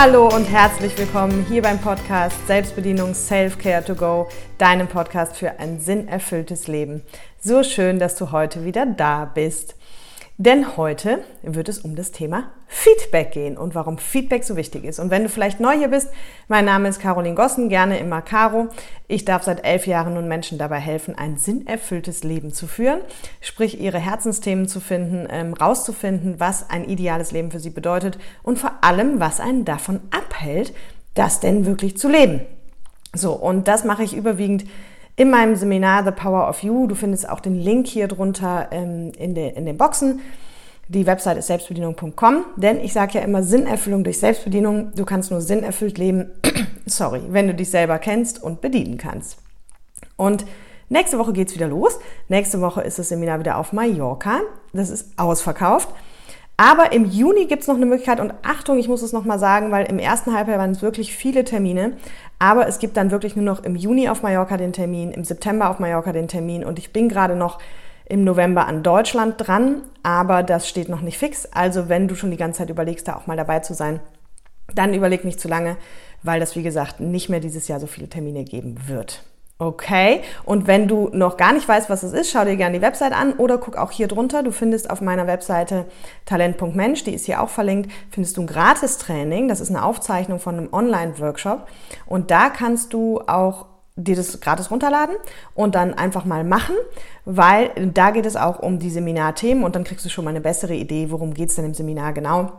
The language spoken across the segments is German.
Hallo und herzlich willkommen hier beim Podcast Selbstbedienung Self-Care to Go, deinem Podcast für ein sinnerfülltes Leben. So schön, dass du heute wieder da bist. Denn heute wird es um das Thema Feedback gehen und warum Feedback so wichtig ist. Und wenn du vielleicht neu hier bist, mein Name ist Caroline Gossen, gerne immer Caro. Ich darf seit elf Jahren nun Menschen dabei helfen, ein sinnerfülltes Leben zu führen, sprich ihre Herzensthemen zu finden, ähm, rauszufinden, was ein ideales Leben für sie bedeutet und vor allem, was einen davon abhält, das denn wirklich zu leben. So, und das mache ich überwiegend in meinem Seminar The Power of You. Du findest auch den Link hier drunter ähm, in, de, in den Boxen. Die Website ist selbstbedienung.com, denn ich sage ja immer Sinnerfüllung durch Selbstbedienung. Du kannst nur sinnerfüllt leben, sorry, wenn du dich selber kennst und bedienen kannst. Und nächste Woche geht's wieder los. Nächste Woche ist das Seminar wieder auf Mallorca. Das ist ausverkauft. Aber im Juni gibt es noch eine Möglichkeit und Achtung, ich muss es nochmal sagen, weil im ersten Halbjahr waren es wirklich viele Termine. Aber es gibt dann wirklich nur noch im Juni auf Mallorca den Termin, im September auf Mallorca den Termin und ich bin gerade noch im November an Deutschland dran, aber das steht noch nicht fix. Also wenn du schon die ganze Zeit überlegst, da auch mal dabei zu sein, dann überleg nicht zu lange, weil das wie gesagt nicht mehr dieses Jahr so viele Termine geben wird. Okay, und wenn du noch gar nicht weißt, was es ist, schau dir gerne die Website an oder guck auch hier drunter. Du findest auf meiner Webseite talent.mensch, die ist hier auch verlinkt, findest du ein Gratis-Training. Das ist eine Aufzeichnung von einem Online-Workshop. Und da kannst du auch dir das gratis runterladen und dann einfach mal machen, weil da geht es auch um die Seminarthemen und dann kriegst du schon mal eine bessere Idee, worum geht's denn im Seminar genau.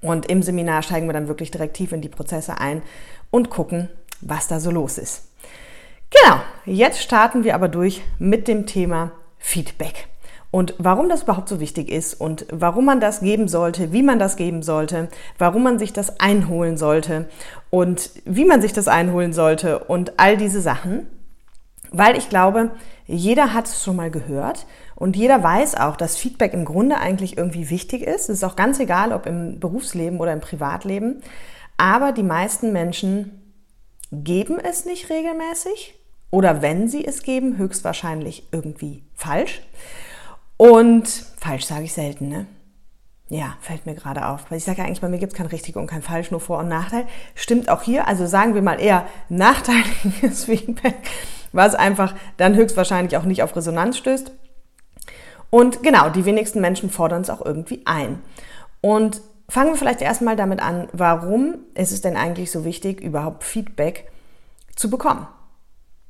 Und im Seminar steigen wir dann wirklich direkt tief in die Prozesse ein und gucken, was da so los ist. Genau, jetzt starten wir aber durch mit dem Thema Feedback. Und warum das überhaupt so wichtig ist und warum man das geben sollte, wie man das geben sollte, warum man sich das einholen sollte und wie man sich das einholen sollte und all diese Sachen. Weil ich glaube, jeder hat es schon mal gehört und jeder weiß auch, dass Feedback im Grunde eigentlich irgendwie wichtig ist. Es ist auch ganz egal, ob im Berufsleben oder im Privatleben. Aber die meisten Menschen geben es nicht regelmäßig oder wenn sie es geben, höchstwahrscheinlich irgendwie falsch. Und falsch sage ich selten, ne? Ja, fällt mir gerade auf. Weil ich sage ja eigentlich, bei mir gibt es kein richtig und kein falsch, nur Vor- und Nachteil. Stimmt auch hier. Also sagen wir mal eher nachteiliges Feedback, was einfach dann höchstwahrscheinlich auch nicht auf Resonanz stößt. Und genau, die wenigsten Menschen fordern es auch irgendwie ein. Und fangen wir vielleicht erstmal damit an, warum ist es denn eigentlich so wichtig, überhaupt Feedback zu bekommen?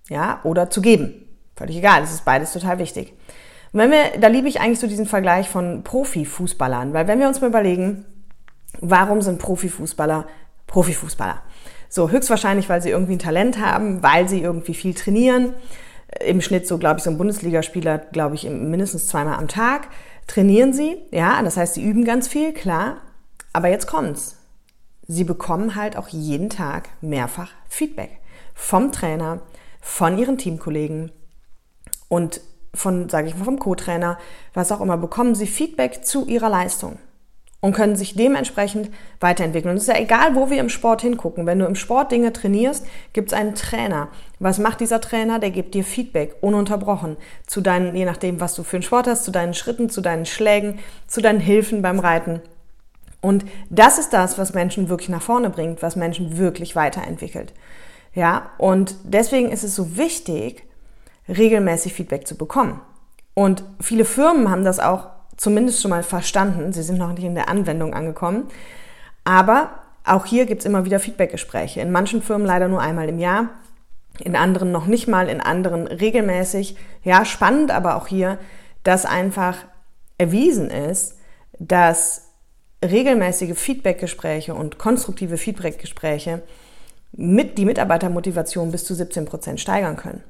Ja, oder zu geben. Völlig egal, es ist beides total wichtig. Und wenn wir, da liebe ich eigentlich so diesen Vergleich von Profifußballern, weil wenn wir uns mal überlegen, warum sind Profifußballer Profifußballer? So, höchstwahrscheinlich, weil sie irgendwie ein Talent haben, weil sie irgendwie viel trainieren. Im Schnitt so, glaube ich, so ein Bundesligaspieler, glaube ich, mindestens zweimal am Tag trainieren sie. Ja, das heißt, sie üben ganz viel, klar. Aber jetzt kommt's. Sie bekommen halt auch jeden Tag mehrfach Feedback vom Trainer, von ihren Teamkollegen und von, sage ich mal, vom Co-Trainer, was auch immer, bekommen sie Feedback zu ihrer Leistung und können sich dementsprechend weiterentwickeln. Und es ist ja egal, wo wir im Sport hingucken. Wenn du im Sport Dinge trainierst, gibt es einen Trainer. Was macht dieser Trainer? Der gibt dir Feedback, ununterbrochen, zu deinen, je nachdem, was du für einen Sport hast, zu deinen Schritten, zu deinen Schlägen, zu deinen Hilfen beim Reiten. Und das ist das, was Menschen wirklich nach vorne bringt, was Menschen wirklich weiterentwickelt. Ja, und deswegen ist es so wichtig, regelmäßig Feedback zu bekommen. Und viele Firmen haben das auch zumindest schon mal verstanden. Sie sind noch nicht in der Anwendung angekommen. Aber auch hier gibt es immer wieder Feedbackgespräche. In manchen Firmen leider nur einmal im Jahr, in anderen noch nicht mal, in anderen regelmäßig. Ja, spannend aber auch hier, dass einfach erwiesen ist, dass regelmäßige Feedbackgespräche und konstruktive Feedbackgespräche mit die Mitarbeitermotivation bis zu 17 Prozent steigern können.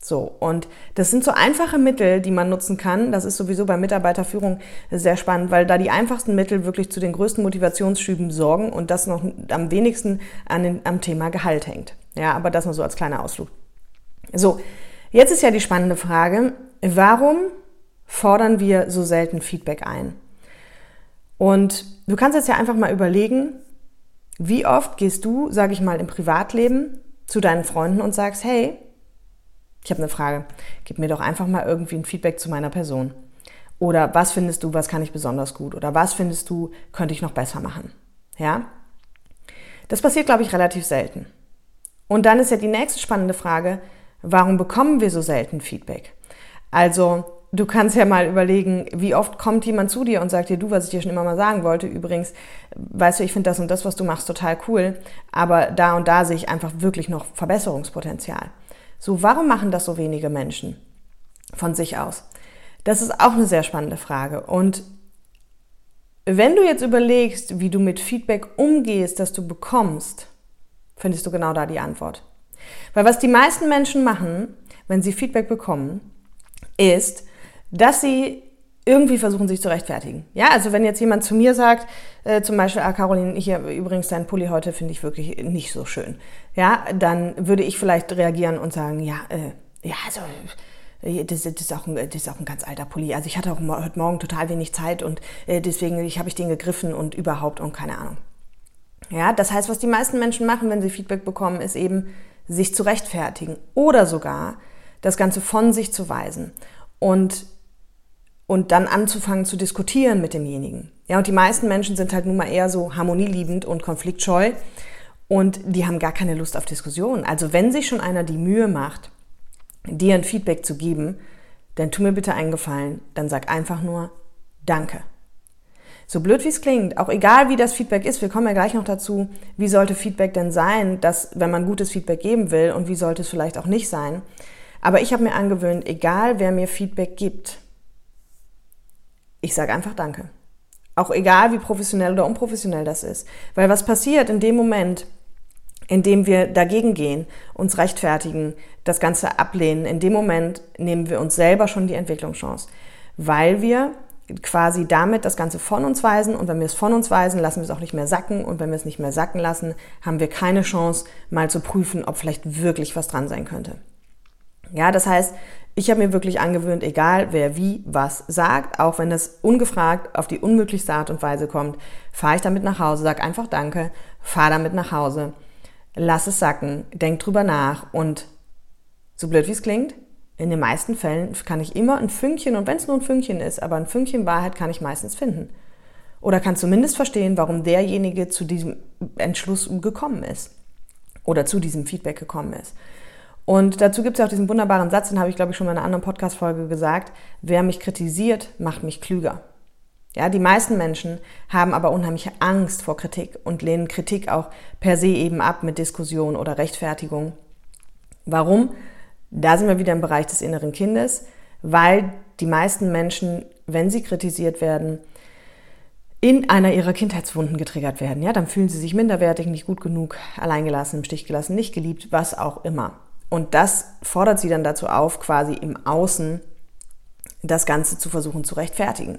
So, und das sind so einfache Mittel, die man nutzen kann. Das ist sowieso bei Mitarbeiterführung sehr spannend, weil da die einfachsten Mittel wirklich zu den größten Motivationsschüben sorgen und das noch am wenigsten an den, am Thema Gehalt hängt. Ja, aber das nur so als kleiner Ausflug. So, jetzt ist ja die spannende Frage, warum fordern wir so selten Feedback ein? Und du kannst jetzt ja einfach mal überlegen, wie oft gehst du, sage ich mal, im Privatleben zu deinen Freunden und sagst, hey, ich habe eine Frage, gib mir doch einfach mal irgendwie ein Feedback zu meiner Person. Oder was findest du, was kann ich besonders gut? Oder was findest du, könnte ich noch besser machen? Ja? Das passiert, glaube ich, relativ selten. Und dann ist ja die nächste spannende Frage, warum bekommen wir so selten Feedback? Also, du kannst ja mal überlegen, wie oft kommt jemand zu dir und sagt dir, du, was ich dir schon immer mal sagen wollte, übrigens, weißt du, ich finde das und das, was du machst, total cool, aber da und da sehe ich einfach wirklich noch Verbesserungspotenzial. So, warum machen das so wenige Menschen von sich aus? Das ist auch eine sehr spannende Frage. Und wenn du jetzt überlegst, wie du mit Feedback umgehst, das du bekommst, findest du genau da die Antwort. Weil was die meisten Menschen machen, wenn sie Feedback bekommen, ist, dass sie irgendwie versuchen, sich zu rechtfertigen. Ja, also wenn jetzt jemand zu mir sagt, äh, zum Beispiel, ah, Caroline, hier übrigens dein Pulli heute finde ich wirklich nicht so schön. Ja, dann würde ich vielleicht reagieren und sagen, ja, äh, ja, also äh, das, das, ist auch ein, das ist auch ein ganz alter Pulli. Also ich hatte auch heute Morgen total wenig Zeit und äh, deswegen ich habe ich den gegriffen und überhaupt und keine Ahnung. Ja, das heißt, was die meisten Menschen machen, wenn sie Feedback bekommen, ist eben sich zu rechtfertigen oder sogar das Ganze von sich zu weisen und und dann anzufangen zu diskutieren mit demjenigen. Ja, und die meisten Menschen sind halt nun mal eher so harmonieliebend und konfliktscheu und die haben gar keine Lust auf Diskussionen. Also wenn sich schon einer die Mühe macht, dir ein Feedback zu geben, dann tu mir bitte einen Gefallen, dann sag einfach nur Danke. So blöd wie es klingt, auch egal wie das Feedback ist, wir kommen ja gleich noch dazu, wie sollte Feedback denn sein, dass wenn man gutes Feedback geben will und wie sollte es vielleicht auch nicht sein. Aber ich habe mir angewöhnt, egal wer mir Feedback gibt, ich sage einfach Danke. Auch egal wie professionell oder unprofessionell das ist. Weil was passiert in dem Moment, in dem wir dagegen gehen, uns rechtfertigen, das Ganze ablehnen, in dem Moment nehmen wir uns selber schon die Entwicklungschance. Weil wir quasi damit das Ganze von uns weisen und wenn wir es von uns weisen, lassen wir es auch nicht mehr sacken und wenn wir es nicht mehr sacken lassen, haben wir keine Chance, mal zu prüfen, ob vielleicht wirklich was dran sein könnte. Ja, das heißt, ich habe mir wirklich angewöhnt, egal wer wie was sagt, auch wenn das ungefragt auf die unmöglichste Art und Weise kommt, fahre ich damit nach Hause, sag einfach Danke, fahre damit nach Hause, lass es sacken, denk drüber nach und so blöd wie es klingt, in den meisten Fällen kann ich immer ein Fünkchen, und wenn es nur ein Fünkchen ist, aber ein Fünkchen Wahrheit kann ich meistens finden. Oder kann zumindest verstehen, warum derjenige zu diesem Entschluss gekommen ist. Oder zu diesem Feedback gekommen ist. Und dazu gibt es ja auch diesen wunderbaren Satz, den habe ich, glaube ich, schon mal in einer anderen Podcast-Folge gesagt. Wer mich kritisiert, macht mich klüger. Ja, die meisten Menschen haben aber unheimliche Angst vor Kritik und lehnen Kritik auch per se eben ab mit Diskussion oder Rechtfertigung. Warum? Da sind wir wieder im Bereich des inneren Kindes, weil die meisten Menschen, wenn sie kritisiert werden, in einer ihrer Kindheitswunden getriggert werden. Ja, dann fühlen sie sich minderwertig, nicht gut genug, alleingelassen, im Stich gelassen, nicht geliebt, was auch immer. Und das fordert sie dann dazu auf, quasi im Außen das Ganze zu versuchen zu rechtfertigen.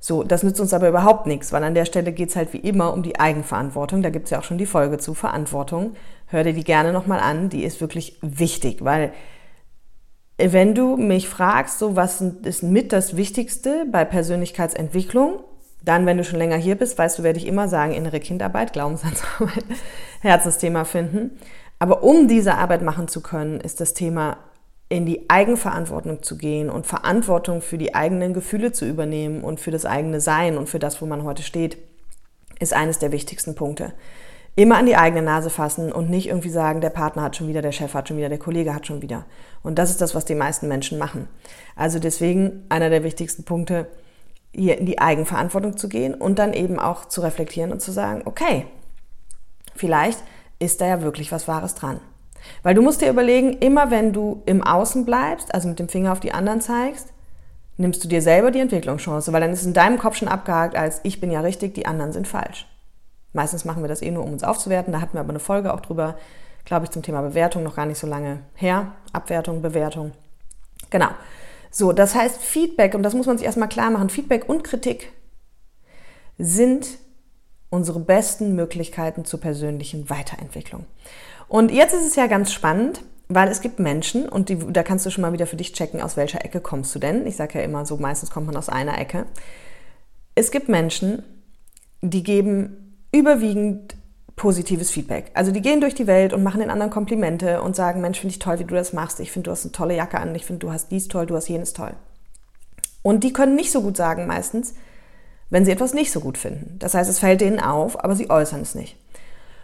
So, das nützt uns aber überhaupt nichts, weil an der Stelle geht es halt wie immer um die Eigenverantwortung. Da gibt es ja auch schon die Folge zu Verantwortung. Hör dir die gerne nochmal an, die ist wirklich wichtig, weil wenn du mich fragst, so was ist mit das Wichtigste bei Persönlichkeitsentwicklung, dann, wenn du schon länger hier bist, weißt du, werde ich immer sagen, innere Kindarbeit, Glaubenssatzarbeit, Herzensthema finden. Aber um diese Arbeit machen zu können, ist das Thema in die Eigenverantwortung zu gehen und Verantwortung für die eigenen Gefühle zu übernehmen und für das eigene Sein und für das, wo man heute steht, ist eines der wichtigsten Punkte. Immer an die eigene Nase fassen und nicht irgendwie sagen, der Partner hat schon wieder, der Chef hat schon wieder, der Kollege hat schon wieder. Und das ist das, was die meisten Menschen machen. Also deswegen einer der wichtigsten Punkte, hier in die Eigenverantwortung zu gehen und dann eben auch zu reflektieren und zu sagen, okay, vielleicht ist da ja wirklich was Wahres dran. Weil du musst dir überlegen, immer wenn du im Außen bleibst, also mit dem Finger auf die anderen zeigst, nimmst du dir selber die Entwicklungschance, weil dann ist in deinem Kopf schon abgehakt als ich bin ja richtig, die anderen sind falsch. Meistens machen wir das eh nur, um uns aufzuwerten. Da hatten wir aber eine Folge auch drüber, glaube ich, zum Thema Bewertung, noch gar nicht so lange her. Abwertung, Bewertung. Genau. So, das heißt Feedback, und das muss man sich erstmal klar machen, Feedback und Kritik sind unsere besten Möglichkeiten zur persönlichen Weiterentwicklung. Und jetzt ist es ja ganz spannend, weil es gibt Menschen, und die, da kannst du schon mal wieder für dich checken, aus welcher Ecke kommst du denn. Ich sage ja immer so, meistens kommt man aus einer Ecke. Es gibt Menschen, die geben überwiegend positives Feedback. Also die gehen durch die Welt und machen den anderen Komplimente und sagen, Mensch, finde ich toll, wie du das machst. Ich finde, du hast eine tolle Jacke an. Ich finde, du hast dies toll, du hast jenes toll. Und die können nicht so gut sagen meistens, wenn sie etwas nicht so gut finden. Das heißt, es fällt denen auf, aber sie äußern es nicht.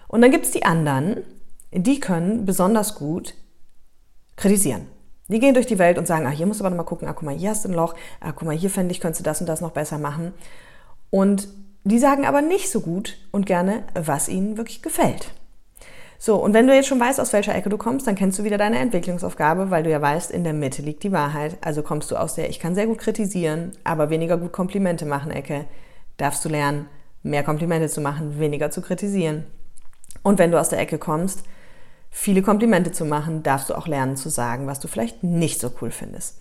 Und dann gibt es die anderen, die können besonders gut kritisieren. Die gehen durch die Welt und sagen, ah, hier musst du aber noch mal gucken, ah, guck mal, hier hast du ein Loch, ah, guck mal, hier fände ich, könntest du das und das noch besser machen. Und die sagen aber nicht so gut und gerne, was ihnen wirklich gefällt. So, und wenn du jetzt schon weißt, aus welcher Ecke du kommst, dann kennst du wieder deine Entwicklungsaufgabe, weil du ja weißt, in der Mitte liegt die Wahrheit. Also kommst du aus der Ich kann sehr gut kritisieren, aber weniger gut Komplimente machen Ecke. Darfst du lernen, mehr Komplimente zu machen, weniger zu kritisieren. Und wenn du aus der Ecke kommst, viele Komplimente zu machen, darfst du auch lernen zu sagen, was du vielleicht nicht so cool findest.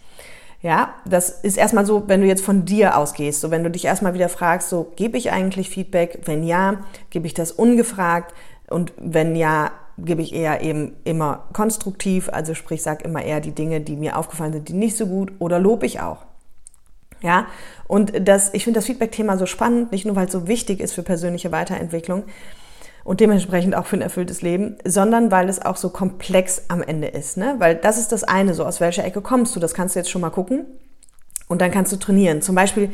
Ja, das ist erstmal so, wenn du jetzt von dir ausgehst, so wenn du dich erstmal wieder fragst, so gebe ich eigentlich Feedback? Wenn ja, gebe ich das ungefragt? Und wenn ja, gebe ich eher eben immer konstruktiv, also sprich, sag immer eher die Dinge, die mir aufgefallen sind, die nicht so gut oder lobe ich auch. Ja, und das, ich finde das Feedback-Thema so spannend, nicht nur weil es so wichtig ist für persönliche Weiterentwicklung, und dementsprechend auch für ein erfülltes Leben, sondern weil es auch so komplex am Ende ist. Ne? Weil das ist das eine, so aus welcher Ecke kommst du, das kannst du jetzt schon mal gucken und dann kannst du trainieren. Zum Beispiel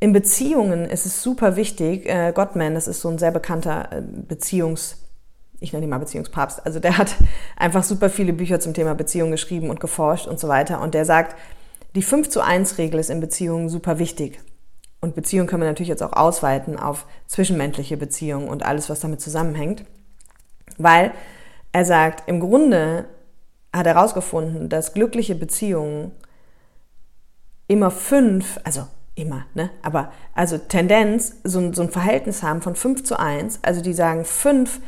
in Beziehungen ist es super wichtig, äh, Gottman, das ist so ein sehr bekannter äh, Beziehungs- ich nenne ihn mal Beziehungspapst, also der hat einfach super viele Bücher zum Thema Beziehung geschrieben und geforscht und so weiter. Und der sagt, die 5 zu 1 Regel ist in Beziehungen super wichtig. Und Beziehung können wir natürlich jetzt auch ausweiten auf zwischenmenschliche Beziehungen und alles, was damit zusammenhängt. Weil er sagt, im Grunde hat er herausgefunden, dass glückliche Beziehungen immer fünf, also immer, ne? Aber also Tendenz, so, so ein Verhältnis haben von fünf zu eins. Also die sagen fünf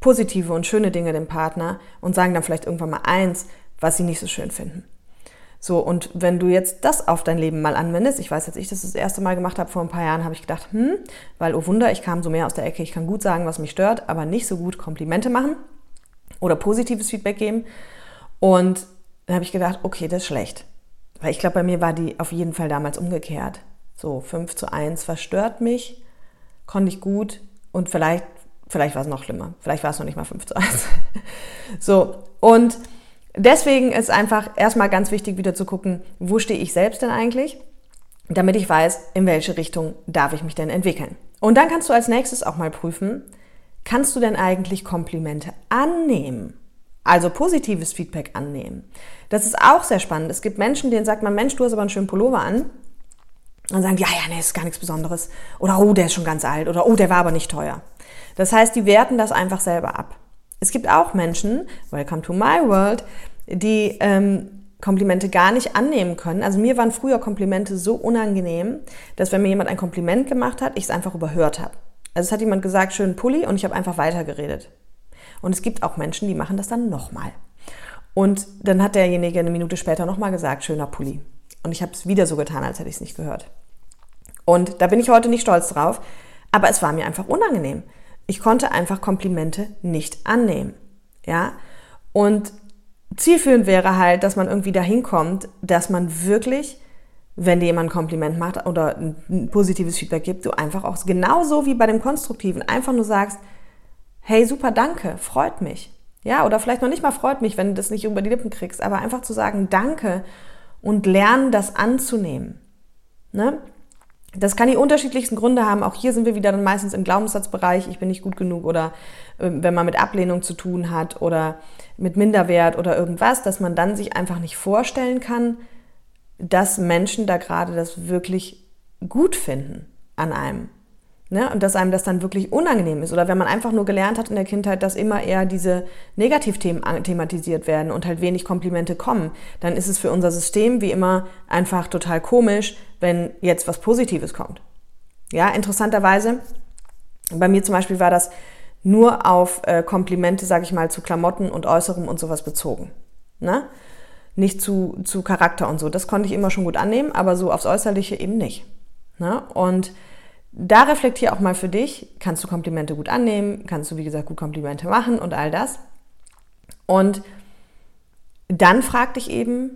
positive und schöne Dinge dem Partner und sagen dann vielleicht irgendwann mal eins, was sie nicht so schön finden. So, und wenn du jetzt das auf dein Leben mal anwendest, ich weiß, als ich das das erste Mal gemacht habe vor ein paar Jahren, habe ich gedacht, hm, weil, oh Wunder, ich kam so mehr aus der Ecke, ich kann gut sagen, was mich stört, aber nicht so gut Komplimente machen oder positives Feedback geben. Und dann habe ich gedacht, okay, das ist schlecht. Weil ich glaube, bei mir war die auf jeden Fall damals umgekehrt. So, 5 zu 1 verstört mich, konnte ich gut und vielleicht, vielleicht war es noch schlimmer. Vielleicht war es noch nicht mal 5 zu 1. so, und Deswegen ist einfach erstmal ganz wichtig, wieder zu gucken, wo stehe ich selbst denn eigentlich, damit ich weiß, in welche Richtung darf ich mich denn entwickeln. Und dann kannst du als nächstes auch mal prüfen, kannst du denn eigentlich Komplimente annehmen? Also positives Feedback annehmen. Das ist auch sehr spannend. Es gibt Menschen, denen sagt man, Mensch, du hast aber einen schönen Pullover an. Und sagen, ja, ja, nee, ist gar nichts Besonderes. Oder, oh, der ist schon ganz alt. Oder, oh, der war aber nicht teuer. Das heißt, die werten das einfach selber ab. Es gibt auch Menschen, welcome to my world, die ähm, Komplimente gar nicht annehmen können. Also mir waren früher Komplimente so unangenehm, dass wenn mir jemand ein Kompliment gemacht hat, ich es einfach überhört habe. Also es hat jemand gesagt, schönen Pulli und ich habe einfach weitergeredet. Und es gibt auch Menschen, die machen das dann nochmal. Und dann hat derjenige eine Minute später nochmal gesagt, schöner Pulli. Und ich habe es wieder so getan, als hätte ich es nicht gehört. Und da bin ich heute nicht stolz drauf, aber es war mir einfach unangenehm. Ich konnte einfach Komplimente nicht annehmen. Ja? Und zielführend wäre halt, dass man irgendwie dahin kommt, dass man wirklich, wenn dir jemand ein Kompliment macht oder ein positives Feedback gibt, du einfach auch genauso wie bei dem Konstruktiven einfach nur sagst, hey, super, danke, freut mich. Ja, oder vielleicht noch nicht mal freut mich, wenn du das nicht über die Lippen kriegst, aber einfach zu sagen, danke und lernen, das anzunehmen. Ne? Das kann die unterschiedlichsten Gründe haben. Auch hier sind wir wieder dann meistens im Glaubenssatzbereich, ich bin nicht gut genug oder äh, wenn man mit Ablehnung zu tun hat oder mit Minderwert oder irgendwas, dass man dann sich einfach nicht vorstellen kann, dass Menschen da gerade das wirklich gut finden an einem. Ne? Und dass einem das dann wirklich unangenehm ist. Oder wenn man einfach nur gelernt hat in der Kindheit, dass immer eher diese Negativthemen thematisiert werden und halt wenig Komplimente kommen, dann ist es für unser System wie immer einfach total komisch, wenn jetzt was Positives kommt. Ja, interessanterweise, bei mir zum Beispiel war das nur auf äh, Komplimente, sage ich mal, zu Klamotten und Äußerem und sowas bezogen. Ne? Nicht zu, zu Charakter und so. Das konnte ich immer schon gut annehmen, aber so aufs Äußerliche eben nicht. Ne? Und da reflektier auch mal für dich, kannst du Komplimente gut annehmen, kannst du, wie gesagt, gut Komplimente machen und all das. Und dann frag dich eben,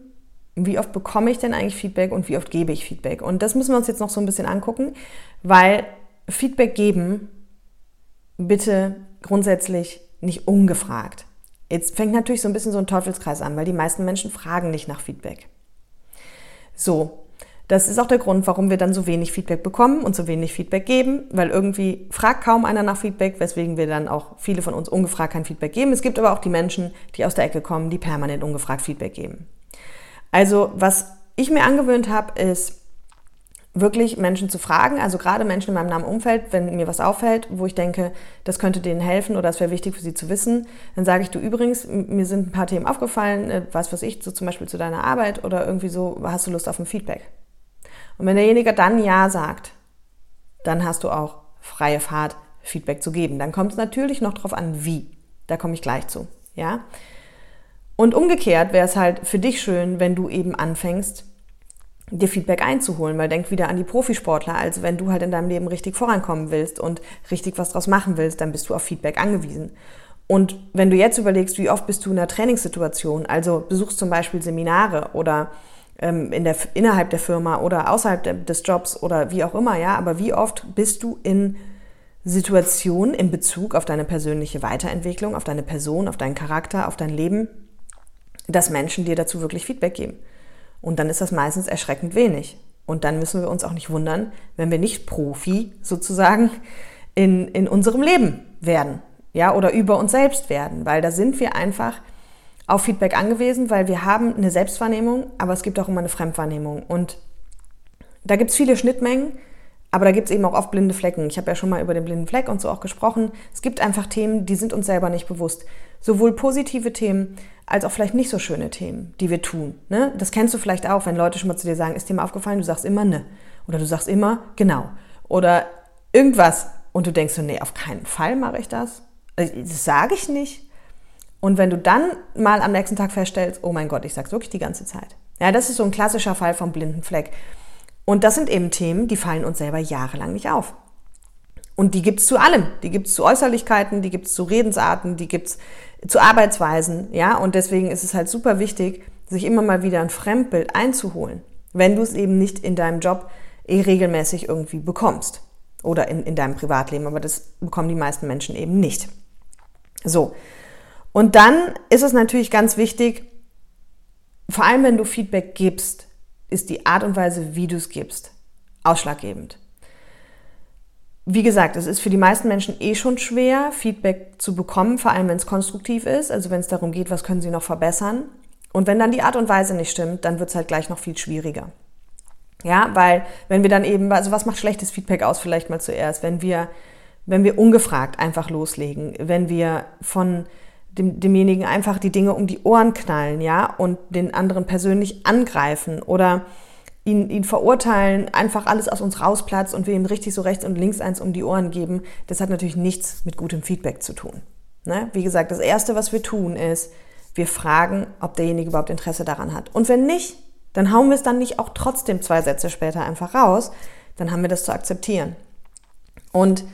wie oft bekomme ich denn eigentlich Feedback und wie oft gebe ich Feedback? Und das müssen wir uns jetzt noch so ein bisschen angucken, weil Feedback geben bitte grundsätzlich nicht ungefragt. Jetzt fängt natürlich so ein bisschen so ein Teufelskreis an, weil die meisten Menschen fragen nicht nach Feedback. So, Das ist auch der Grund, warum wir dann so wenig Feedback bekommen und so wenig Feedback geben, weil irgendwie fragt kaum einer nach Feedback, weswegen wir dann auch viele von uns ungefragt kein Feedback geben. Es gibt aber auch die Menschen, die aus der Ecke kommen, die permanent ungefragt Feedback geben. Also was ich mir angewöhnt habe, ist wirklich Menschen zu fragen, also gerade Menschen in meinem nahen Umfeld, wenn mir was auffällt, wo ich denke, das könnte denen helfen oder es wäre wichtig für sie zu wissen, dann sage ich, du übrigens, mir sind ein paar Themen aufgefallen, äh, was weiß ich, so zum Beispiel zu deiner Arbeit oder irgendwie so, hast du Lust auf ein Feedback? Und wenn derjenige dann Ja sagt, dann hast du auch freie Fahrt, Feedback zu geben. Dann kommt es natürlich noch darauf an, wie. Da komme ich gleich zu. Ja? Und umgekehrt wäre es halt für dich schön, wenn du eben anfängst, dir Feedback einzuholen, weil denk wieder an die Profisportler. Also wenn du halt in deinem Leben richtig vorankommen willst und richtig was draus machen willst, dann bist du auf Feedback angewiesen. Und wenn du jetzt überlegst, wie oft bist du in einer Trainingssituation, also besuchst zum Beispiel Seminare oder in der, innerhalb der Firma oder außerhalb des Jobs oder wie auch immer, ja, aber wie oft bist du in Situationen in Bezug auf deine persönliche Weiterentwicklung, auf deine Person, auf deinen Charakter, auf dein Leben, dass Menschen dir dazu wirklich Feedback geben. Und dann ist das meistens erschreckend wenig. Und dann müssen wir uns auch nicht wundern, wenn wir nicht Profi sozusagen in, in unserem Leben werden, ja, oder über uns selbst werden, weil da sind wir einfach auf Feedback angewiesen, weil wir haben eine Selbstwahrnehmung, aber es gibt auch immer eine Fremdwahrnehmung. Und da gibt es viele Schnittmengen, aber da gibt es eben auch oft blinde Flecken. Ich habe ja schon mal über den blinden Fleck und so auch gesprochen. Es gibt einfach Themen, die sind uns selber nicht bewusst. Sowohl positive Themen als auch vielleicht nicht so schöne Themen, die wir tun. Ne? Das kennst du vielleicht auch, wenn Leute schon mal zu dir sagen, ist dir mal aufgefallen, du sagst immer ne. Oder du sagst immer genau. Oder irgendwas. Und du denkst so, nee, auf keinen Fall mache ich das. Also, das sage ich nicht. Und wenn du dann mal am nächsten Tag feststellst, oh mein Gott, ich sag's wirklich die ganze Zeit. Ja, das ist so ein klassischer Fall vom blinden Fleck. Und das sind eben Themen, die fallen uns selber jahrelang nicht auf. Und die gibt's zu allem. Die gibt's zu Äußerlichkeiten, die gibt's zu Redensarten, die gibt's zu Arbeitsweisen. Ja, und deswegen ist es halt super wichtig, sich immer mal wieder ein Fremdbild einzuholen, wenn du es eben nicht in deinem Job eh regelmäßig irgendwie bekommst. Oder in, in deinem Privatleben. Aber das bekommen die meisten Menschen eben nicht. So. Und dann ist es natürlich ganz wichtig, vor allem wenn du Feedback gibst, ist die Art und Weise, wie du es gibst, ausschlaggebend. Wie gesagt, es ist für die meisten Menschen eh schon schwer, Feedback zu bekommen, vor allem wenn es konstruktiv ist, also wenn es darum geht, was können sie noch verbessern. Und wenn dann die Art und Weise nicht stimmt, dann wird es halt gleich noch viel schwieriger. Ja, weil wenn wir dann eben, also was macht schlechtes Feedback aus, vielleicht mal zuerst, wenn wir, wenn wir ungefragt einfach loslegen, wenn wir von dem, demjenigen einfach die Dinge um die Ohren knallen, ja, und den anderen persönlich angreifen oder ihn, ihn verurteilen, einfach alles aus uns rausplatzt und wir ihm richtig so rechts und links eins um die Ohren geben, das hat natürlich nichts mit gutem Feedback zu tun. Ne? Wie gesagt, das Erste, was wir tun, ist, wir fragen, ob derjenige überhaupt Interesse daran hat. Und wenn nicht, dann hauen wir es dann nicht auch trotzdem zwei Sätze später einfach raus, dann haben wir das zu akzeptieren. Und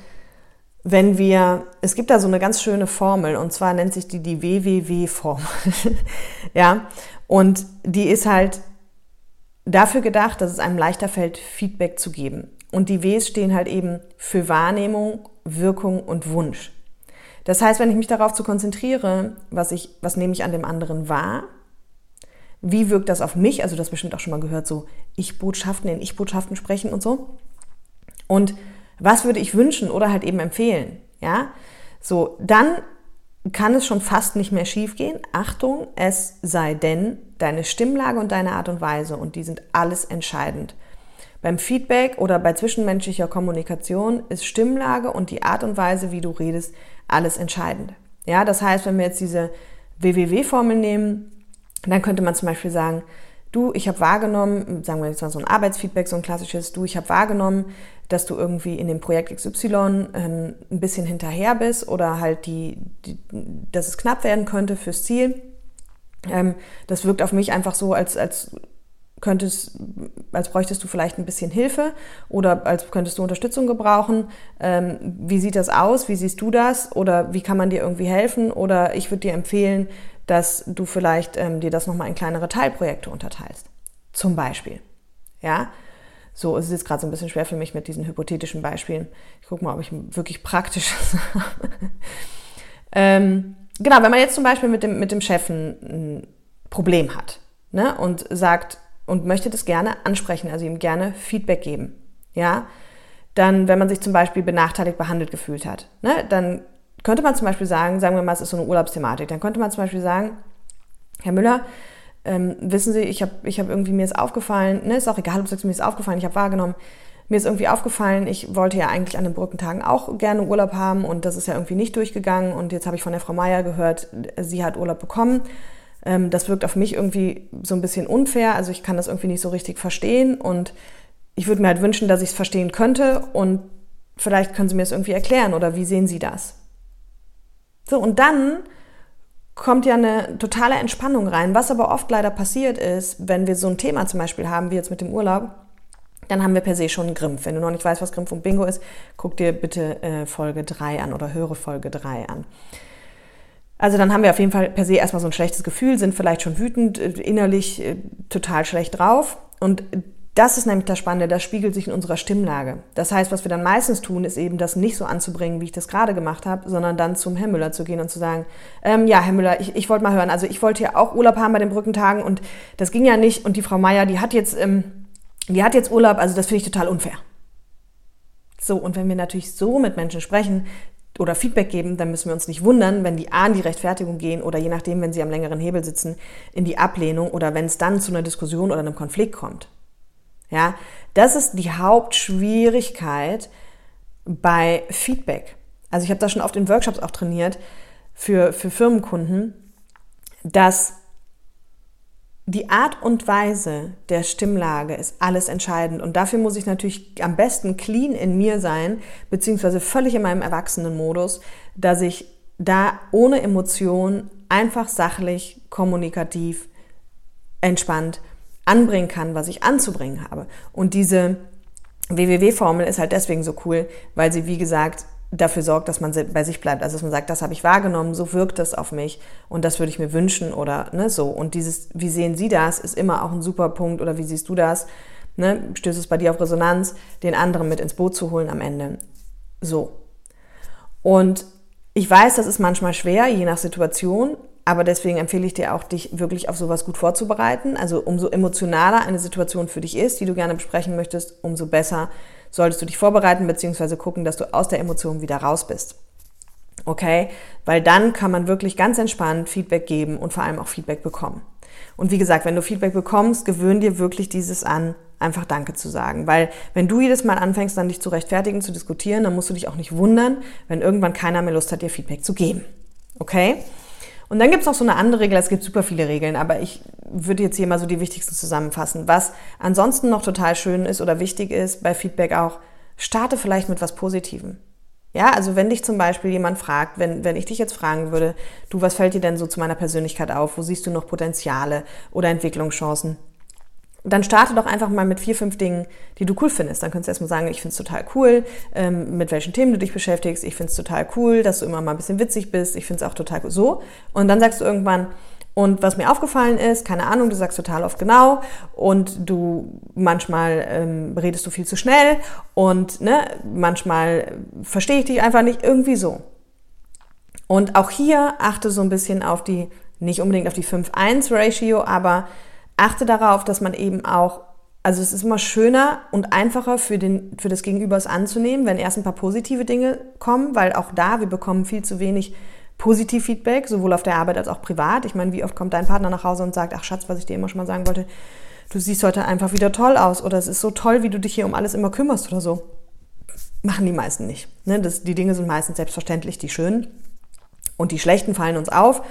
wenn wir, es gibt da so eine ganz schöne Formel und zwar nennt sich die die WWW-Formel. ja, und die ist halt dafür gedacht, dass es einem leichter fällt, Feedback zu geben. Und die Ws stehen halt eben für Wahrnehmung, Wirkung und Wunsch. Das heißt, wenn ich mich darauf zu konzentriere, was ich, was nehme ich an dem anderen wahr, wie wirkt das auf mich? Also das bestimmt auch schon mal gehört, so Ich-Botschaften, in Ich-Botschaften sprechen und so. Und was würde ich wünschen oder halt eben empfehlen? Ja, so, dann kann es schon fast nicht mehr schiefgehen. Achtung, es sei denn, deine Stimmlage und deine Art und Weise, und die sind alles entscheidend. Beim Feedback oder bei zwischenmenschlicher Kommunikation ist Stimmlage und die Art und Weise, wie du redest, alles entscheidend. Ja, das heißt, wenn wir jetzt diese WWW-Formel nehmen, dann könnte man zum Beispiel sagen, du, ich habe wahrgenommen, sagen wir jetzt mal so ein Arbeitsfeedback, so ein klassisches, du, ich habe wahrgenommen, dass du irgendwie in dem Projekt XY ähm, ein bisschen hinterher bist oder halt die, die, dass es knapp werden könnte fürs Ziel. Ähm, das wirkt auf mich einfach so, als, als könntest, als bräuchtest du vielleicht ein bisschen Hilfe oder als könntest du Unterstützung gebrauchen. Ähm, wie sieht das aus? Wie siehst du das? Oder wie kann man dir irgendwie helfen? Oder ich würde dir empfehlen, dass du vielleicht ähm, dir das nochmal in kleinere Teilprojekte unterteilst. Zum Beispiel. Ja, so es ist jetzt gerade so ein bisschen schwer für mich mit diesen hypothetischen Beispielen. Ich gucke mal, ob ich wirklich praktisches habe. ähm, genau, wenn man jetzt zum Beispiel mit dem, mit dem Chef ein, ein Problem hat ne, und sagt, und möchte das gerne ansprechen, also ihm gerne Feedback geben. Ja, dann, wenn man sich zum Beispiel benachteiligt behandelt gefühlt hat, ne, dann könnte man zum Beispiel sagen, sagen wir mal, es ist so eine Urlaubsthematik, dann könnte man zum Beispiel sagen, Herr Müller, ähm, wissen Sie, ich habe ich hab irgendwie, mir ist aufgefallen, ne, ist auch egal, ob du mir ist aufgefallen, ich habe wahrgenommen, mir ist irgendwie aufgefallen, ich wollte ja eigentlich an den Brückentagen auch gerne Urlaub haben und das ist ja irgendwie nicht durchgegangen und jetzt habe ich von der Frau Meier gehört, sie hat Urlaub bekommen. Ähm, das wirkt auf mich irgendwie so ein bisschen unfair, also ich kann das irgendwie nicht so richtig verstehen und ich würde mir halt wünschen, dass ich es verstehen könnte und vielleicht können Sie mir das irgendwie erklären oder wie sehen Sie das? So, und dann kommt ja eine totale Entspannung rein. Was aber oft leider passiert ist, wenn wir so ein Thema zum Beispiel haben, wie jetzt mit dem Urlaub, dann haben wir per se schon einen Grimpf. Wenn du noch nicht weißt, was Grimpf und Bingo ist, guck dir bitte äh, Folge 3 an oder höre Folge 3 an. Also dann haben wir auf jeden Fall per se erstmal so ein schlechtes Gefühl, sind vielleicht schon wütend, äh, innerlich äh, total schlecht drauf. Und das ist nämlich das Spannende, das spiegelt sich in unserer Stimmlage. Das heißt, was wir dann meistens tun, ist eben das nicht so anzubringen, wie ich das gerade gemacht habe, sondern dann zum Herr Müller zu gehen und zu sagen, ähm, ja, Herr Müller, ich, ich wollte mal hören, also ich wollte ja auch Urlaub haben bei den Brückentagen und das ging ja nicht und die Frau Meier, die hat jetzt, ähm, die hat jetzt Urlaub, also das finde ich total unfair. So, und wenn wir natürlich so mit Menschen sprechen, oder Feedback geben, dann müssen wir uns nicht wundern, wenn die A in die Rechtfertigung gehen oder je nachdem, wenn sie am längeren Hebel sitzen, in die Ablehnung oder wenn es dann zu einer Diskussion oder einem Konflikt kommt. Ja, das ist die Hauptschwierigkeit bei Feedback. Also ich habe das schon oft in Workshops auch trainiert für, für Firmenkunden, dass die Art und Weise der Stimmlage ist alles entscheidend. Und dafür muss ich natürlich am besten clean in mir sein, beziehungsweise völlig in meinem Erwachsenenmodus, dass ich da ohne Emotion einfach sachlich, kommunikativ, entspannt anbringen kann, was ich anzubringen habe. Und diese WWW-Formel ist halt deswegen so cool, weil sie, wie gesagt, dafür sorgt, dass man bei sich bleibt. Also dass man sagt, das habe ich wahrgenommen, so wirkt das auf mich und das würde ich mir wünschen oder ne, so. Und dieses, wie sehen Sie das, ist immer auch ein super Punkt oder wie siehst du das? Ne, stößt es bei dir auf Resonanz, den anderen mit ins Boot zu holen am Ende. So. Und ich weiß, das ist manchmal schwer, je nach Situation, aber deswegen empfehle ich dir auch, dich wirklich auf sowas gut vorzubereiten. Also umso emotionaler eine Situation für dich ist, die du gerne besprechen möchtest, umso besser solltest du dich vorbereiten bzw. gucken, dass du aus der Emotion wieder raus bist. Okay? Weil dann kann man wirklich ganz entspannt Feedback geben und vor allem auch Feedback bekommen. Und wie gesagt, wenn du Feedback bekommst, gewöhn dir wirklich dieses an, einfach Danke zu sagen. Weil wenn du jedes Mal anfängst, dann dich zu rechtfertigen, zu diskutieren, dann musst du dich auch nicht wundern, wenn irgendwann keiner mehr Lust hat, dir Feedback zu geben. Okay? Und dann gibt es noch so eine andere Regel, es gibt super viele Regeln, aber ich würde jetzt hier mal so die wichtigsten zusammenfassen. Was ansonsten noch total schön ist oder wichtig ist bei Feedback auch, starte vielleicht mit was Positivem. Ja, also wenn dich zum Beispiel jemand fragt, wenn, wenn ich dich jetzt fragen würde, du, was fällt dir denn so zu meiner Persönlichkeit auf? Wo siehst du noch Potenziale oder Entwicklungschancen? Dann starte doch einfach mal mit vier, fünf Dingen, die du cool findest. Dann kannst du erstmal sagen, ich finde es total cool, ähm, mit welchen Themen du dich beschäftigst. Ich finde es total cool, dass du immer mal ein bisschen witzig bist. Ich finde es auch total cool. So. Und dann sagst du irgendwann, und was mir aufgefallen ist, keine Ahnung, du sagst total oft genau und du manchmal ähm, redest du viel zu schnell und ne, manchmal verstehe ich dich einfach nicht, irgendwie so. Und auch hier achte so ein bisschen auf die, nicht unbedingt auf die 5-1-Ratio, aber achte darauf, dass man eben auch, also es ist immer schöner und einfacher für, den, für das Gegenüber es anzunehmen, wenn erst ein paar positive Dinge kommen, weil auch da, wir bekommen viel zu wenig Positiv-Feedback, sowohl auf der Arbeit als auch privat. Ich meine, wie oft kommt dein Partner nach Hause und sagt, ach Schatz, was ich dir immer schon mal sagen wollte, du siehst heute einfach wieder toll aus oder es ist so toll, wie du dich hier um alles immer kümmerst oder so. Machen die meisten nicht. Ne? Das, die Dinge sind meistens selbstverständlich die schönen und die schlechten fallen uns auf.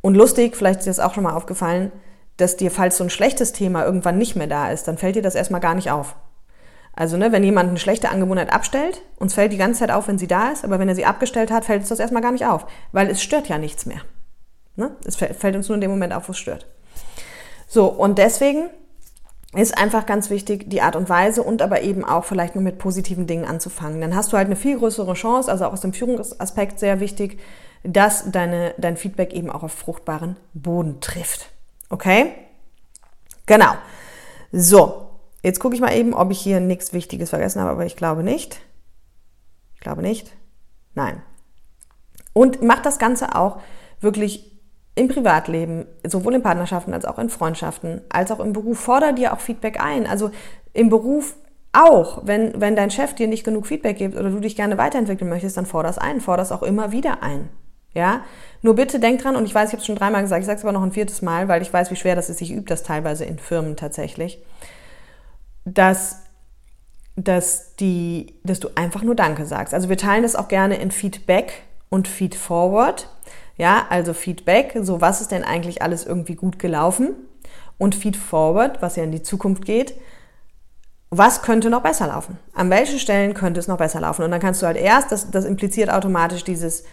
Und lustig, vielleicht ist dir das auch schon mal aufgefallen, dass dir, falls so ein schlechtes Thema irgendwann nicht mehr da ist, dann fällt dir das erstmal gar nicht auf. Also, ne, wenn jemand eine schlechte Angewohnheit abstellt, uns fällt die ganze Zeit auf, wenn sie da ist, aber wenn er sie abgestellt hat, fällt uns das erstmal gar nicht auf, weil es stört ja nichts mehr. Ne? Es fällt uns nur in dem Moment auf, wo es stört. So, und deswegen ist einfach ganz wichtig, die Art und Weise und aber eben auch vielleicht nur mit positiven Dingen anzufangen. Dann hast du halt eine viel größere Chance, also auch aus dem Führungsaspekt sehr wichtig, dass deine, dein Feedback eben auch auf fruchtbaren Boden trifft. Okay? Genau. So, jetzt gucke ich mal eben, ob ich hier nichts Wichtiges vergessen habe, aber ich glaube nicht. Ich glaube nicht. Nein. Und mach das Ganze auch wirklich im Privatleben, sowohl in Partnerschaften als auch in Freundschaften, als auch im Beruf, forder dir auch Feedback ein. Also im Beruf auch, wenn, wenn dein Chef dir nicht genug Feedback gibt oder du dich gerne weiterentwickeln möchtest, dann forder es ein, forder es auch immer wieder ein. Ja, nur bitte denk dran, und ich weiß, ich habe es schon dreimal gesagt, ich sage es aber noch ein viertes Mal, weil ich weiß, wie schwer das ist. Ich übe das teilweise in Firmen tatsächlich, dass, dass, die, dass du einfach nur Danke sagst. Also wir teilen das auch gerne in Feedback und Feedforward. Ja, also Feedback, so was ist denn eigentlich alles irgendwie gut gelaufen? Und Feedforward, was ja in die Zukunft geht, was könnte noch besser laufen? An welchen Stellen könnte es noch besser laufen? Und dann kannst du halt erst, das, das impliziert automatisch dieses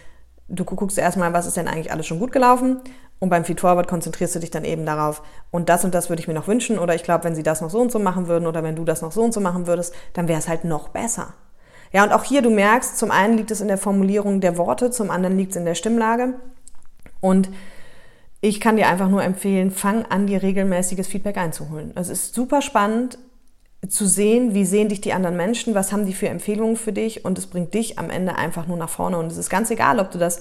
du guckst erstmal, was ist denn eigentlich alles schon gut gelaufen und beim Feedforward konzentrierst du dich dann eben darauf, und das und das würde ich mir noch wünschen oder ich glaube, wenn sie das noch so und so machen würden oder wenn du das noch so und so machen würdest, dann wäre es halt noch besser. Ja, und auch hier, du merkst, zum einen liegt es in der Formulierung der Worte, zum anderen liegt es in der Stimmlage und ich kann dir einfach nur empfehlen, fang an, dir regelmäßiges Feedback einzuholen. Es ist super spannend, zu sehen, wie sehen dich die anderen Menschen, was haben die für Empfehlungen für dich und es bringt dich am Ende einfach nur nach vorne und es ist ganz egal, ob du das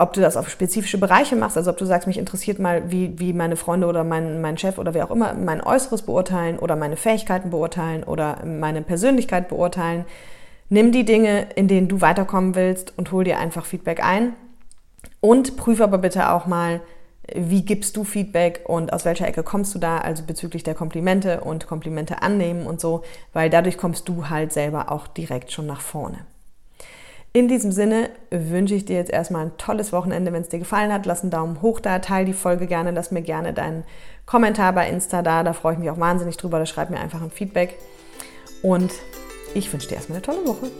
ob du das auf spezifische Bereiche machst, also ob du sagst, mich interessiert mal, wie, wie meine Freunde oder mein, mein Chef oder wer auch immer mein Äußeres beurteilen oder meine Fähigkeiten beurteilen oder meine Persönlichkeit beurteilen. Nimm die Dinge, in denen du weiterkommen willst und hol dir einfach Feedback ein. Und prüfe aber bitte auch mal, wie gibst du Feedback und aus welcher Ecke kommst du da, also bezüglich der Komplimente und Komplimente annehmen und so, weil dadurch kommst du halt selber auch direkt schon nach vorne. In diesem Sinne wünsche ich dir jetzt erstmal ein tolles Wochenende. Wenn es dir gefallen hat, lass einen Daumen hoch da, teile die Folge gerne, lass mir gerne deinen Kommentar bei Insta da, da freue ich mich auch wahnsinnig drüber, da schreib mir einfach ein Feedback. Und ich wünsche dir erstmal eine tolle Woche.